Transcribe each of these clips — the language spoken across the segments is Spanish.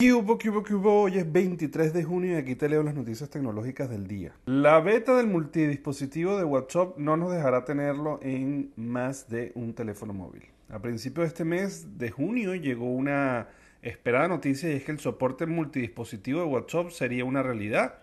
¿Qué qué qué? Hoy es 23 de junio y aquí te leo las noticias tecnológicas del día. La beta del multidispositivo de WhatsApp no nos dejará tenerlo en más de un teléfono móvil. A principios de este mes de junio llegó una esperada noticia y es que el soporte multidispositivo de WhatsApp sería una realidad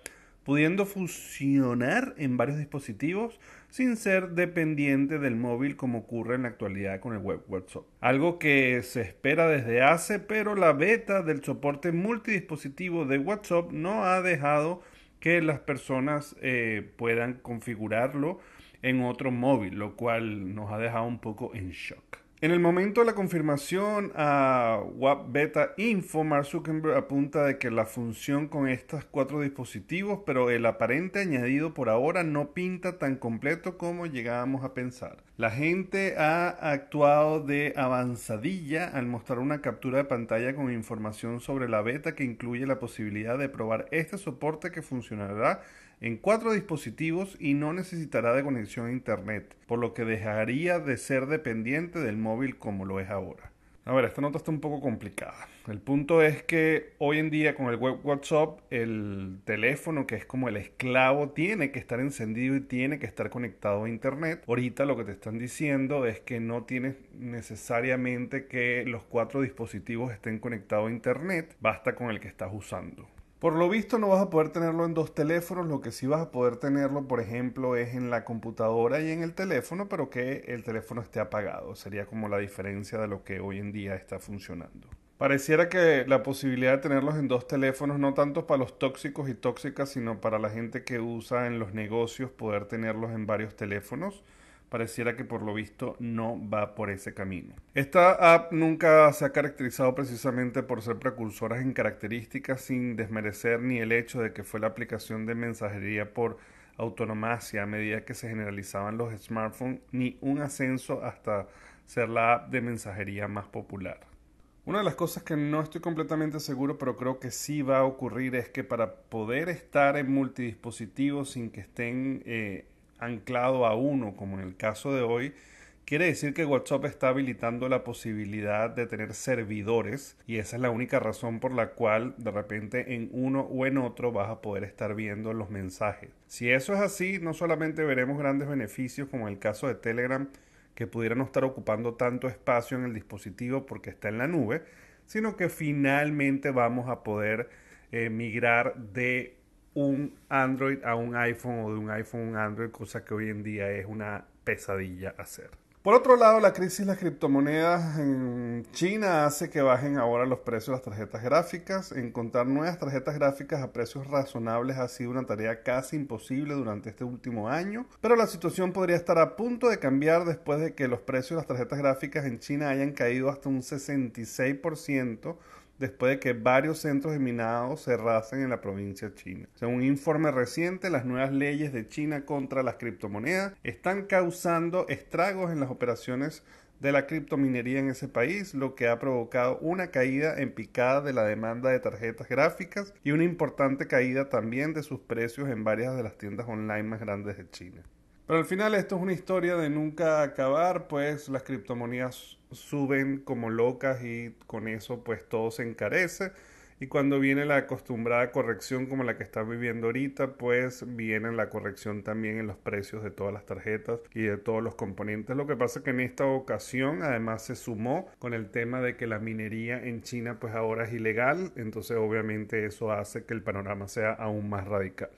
pudiendo funcionar en varios dispositivos sin ser dependiente del móvil como ocurre en la actualidad con el web WhatsApp. Algo que se espera desde hace, pero la beta del soporte multidispositivo de WhatsApp no ha dejado que las personas eh, puedan configurarlo en otro móvil, lo cual nos ha dejado un poco en shock. En el momento de la confirmación a WAP Beta Info, Mark Zuckerberg apunta de que la función con estos cuatro dispositivos, pero el aparente añadido por ahora no pinta tan completo como llegábamos a pensar. La gente ha actuado de avanzadilla al mostrar una captura de pantalla con información sobre la beta que incluye la posibilidad de probar este soporte que funcionará en cuatro dispositivos y no necesitará de conexión a Internet, por lo que dejaría de ser dependiente del móvil como lo es ahora. A ver, esta nota está un poco complicada. El punto es que hoy en día con el web WhatsApp, el teléfono que es como el esclavo tiene que estar encendido y tiene que estar conectado a Internet. Ahorita lo que te están diciendo es que no tienes necesariamente que los cuatro dispositivos estén conectados a Internet, basta con el que estás usando. Por lo visto no vas a poder tenerlo en dos teléfonos, lo que sí vas a poder tenerlo, por ejemplo, es en la computadora y en el teléfono, pero que el teléfono esté apagado. Sería como la diferencia de lo que hoy en día está funcionando. Pareciera que la posibilidad de tenerlos en dos teléfonos, no tanto para los tóxicos y tóxicas, sino para la gente que usa en los negocios poder tenerlos en varios teléfonos, pareciera que por lo visto no va por ese camino. Esta app nunca se ha caracterizado precisamente por ser precursoras en características sin desmerecer ni el hecho de que fue la aplicación de mensajería por autonomacia a medida que se generalizaban los smartphones, ni un ascenso hasta ser la app de mensajería más popular. Una de las cosas que no estoy completamente seguro, pero creo que sí va a ocurrir, es que para poder estar en multidispositivos sin que estén eh, anclado a uno, como en el caso de hoy, quiere decir que WhatsApp está habilitando la posibilidad de tener servidores y esa es la única razón por la cual de repente en uno o en otro vas a poder estar viendo los mensajes. Si eso es así, no solamente veremos grandes beneficios como en el caso de Telegram, que pudieran no estar ocupando tanto espacio en el dispositivo porque está en la nube, sino que finalmente vamos a poder eh, migrar de un Android a un iPhone o de un iPhone a un Android, cosa que hoy en día es una pesadilla hacer. Por otro lado, la crisis de las criptomonedas en China hace que bajen ahora los precios de las tarjetas gráficas. Encontrar nuevas tarjetas gráficas a precios razonables ha sido una tarea casi imposible durante este último año, pero la situación podría estar a punto de cambiar después de que los precios de las tarjetas gráficas en China hayan caído hasta un 66% después de que varios centros de minado cerrasen en la provincia china. Según un informe reciente, las nuevas leyes de China contra las criptomonedas están causando estragos en las operaciones de la criptominería en ese país, lo que ha provocado una caída en picada de la demanda de tarjetas gráficas y una importante caída también de sus precios en varias de las tiendas online más grandes de China. Pero al final esto es una historia de nunca acabar, pues las criptomonedas suben como locas y con eso pues todo se encarece. Y cuando viene la acostumbrada corrección como la que está viviendo ahorita, pues viene la corrección también en los precios de todas las tarjetas y de todos los componentes. Lo que pasa es que en esta ocasión además se sumó con el tema de que la minería en China pues ahora es ilegal, entonces obviamente eso hace que el panorama sea aún más radical.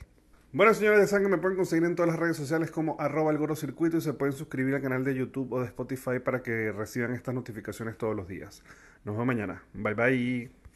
Bueno, señores de sangre, me pueden conseguir en todas las redes sociales como arroba el circuito y se pueden suscribir al canal de YouTube o de Spotify para que reciban estas notificaciones todos los días. Nos vemos mañana. Bye bye.